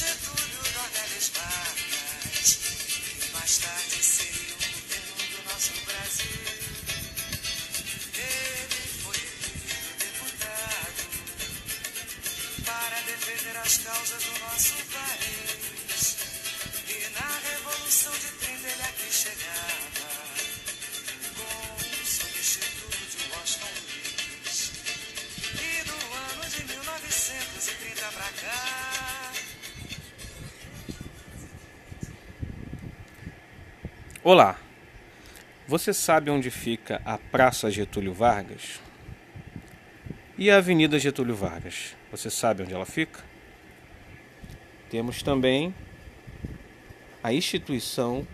Getúlio é Dornelles Vargas. E mais tarde seria o governo do nosso Brasil. Ele foi eleito deputado para defender as causas do nosso país. Olá, você sabe onde fica a Praça Getúlio Vargas? E a Avenida Getúlio Vargas? Você sabe onde ela fica? Temos também a instituição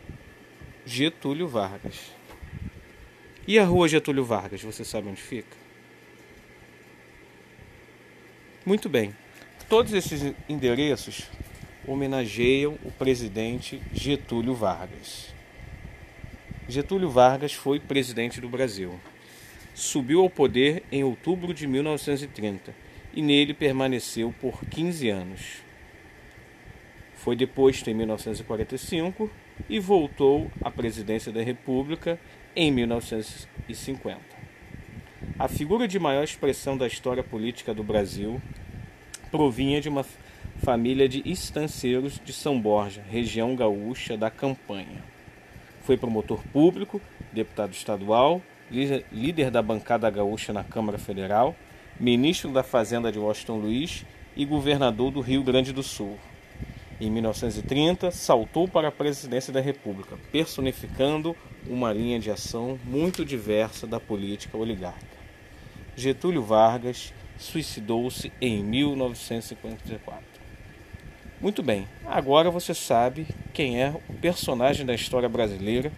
Getúlio Vargas. E a Rua Getúlio Vargas? Você sabe onde fica? Muito bem. Todos esses endereços homenageiam o presidente Getúlio Vargas. Getúlio Vargas foi presidente do Brasil. Subiu ao poder em outubro de 1930 e nele permaneceu por 15 anos. Foi deposto em 1945 e voltou à presidência da República em 1950. A figura de maior expressão da história política do Brasil provinha de uma família de estanceiros de São Borja, região gaúcha da Campanha. Foi promotor público, deputado estadual, líder da bancada gaúcha na Câmara Federal, ministro da Fazenda de Washington Luiz e governador do Rio Grande do Sul. Em 1930, saltou para a presidência da República, personificando uma linha de ação muito diversa da política oligárquica. Getúlio Vargas suicidou-se em 1954. Muito bem, agora você sabe quem é o personagem da história brasileira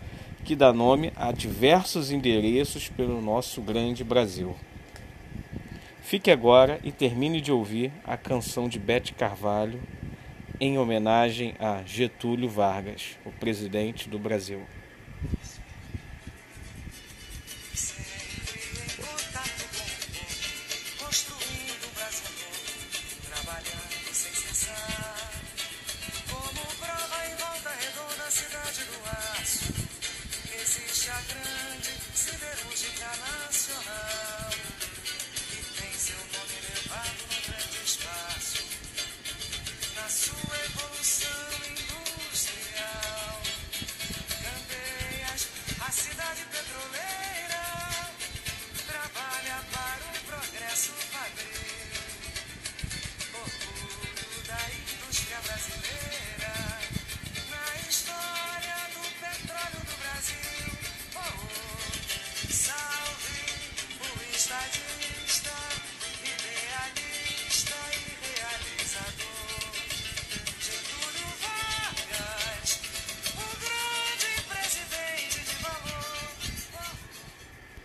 que dá nome a diversos endereços pelo nosso grande Brasil. Fique agora e termine de ouvir a canção de Bete Carvalho em homenagem a Getúlio Vargas, o presidente do Brasil. trabalhando sem cessar. Volta redonda, cidade do aço, existe a grande siderúrgica nacional,